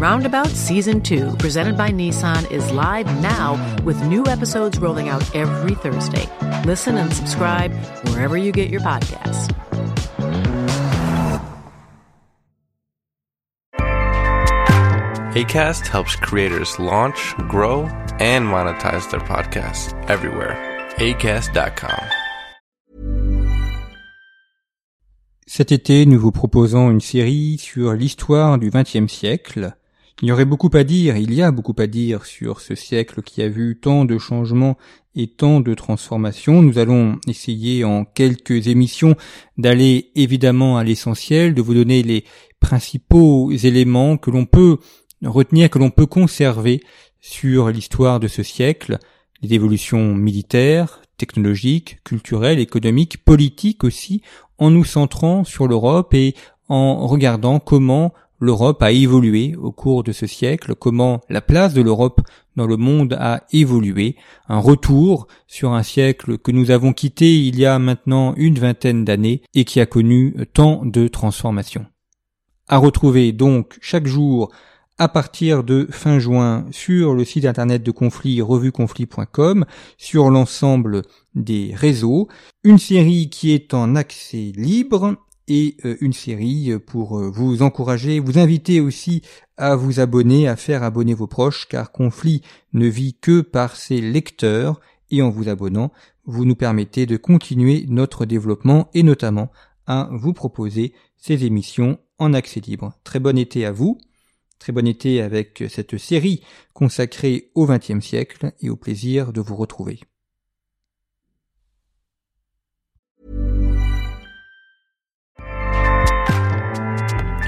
Roundabout Season 2, presented by Nissan, is live now with new episodes rolling out every Thursday. Listen and subscribe wherever you get your podcasts. ACAST helps creators launch, grow, and monetize their podcasts everywhere. ACAST.com. Cet été, nous vous proposons une série sur l'histoire du XXe siècle. Il y aurait beaucoup à dire, il y a beaucoup à dire sur ce siècle qui a vu tant de changements et tant de transformations. Nous allons essayer en quelques émissions d'aller évidemment à l'essentiel, de vous donner les principaux éléments que l'on peut retenir, que l'on peut conserver sur l'histoire de ce siècle, les évolutions militaires, technologiques, culturelles, économiques, politiques aussi, en nous centrant sur l'Europe et en regardant comment l'Europe a évolué au cours de ce siècle, comment la place de l'Europe dans le monde a évolué, un retour sur un siècle que nous avons quitté il y a maintenant une vingtaine d'années et qui a connu tant de transformations. À retrouver donc chaque jour à partir de fin juin sur le site internet de Conflit, revueconflit.com, sur l'ensemble des réseaux, une série qui est en accès libre et euh, une série pour euh, vous encourager, vous inviter aussi à vous abonner, à faire abonner vos proches, car Conflit ne vit que par ses lecteurs, et en vous abonnant, vous nous permettez de continuer notre développement et notamment à vous proposer ces émissions en accès libre. Très bon été à vous. Très bon été avec cette série consacrée au XXe siècle et au plaisir de vous retrouver.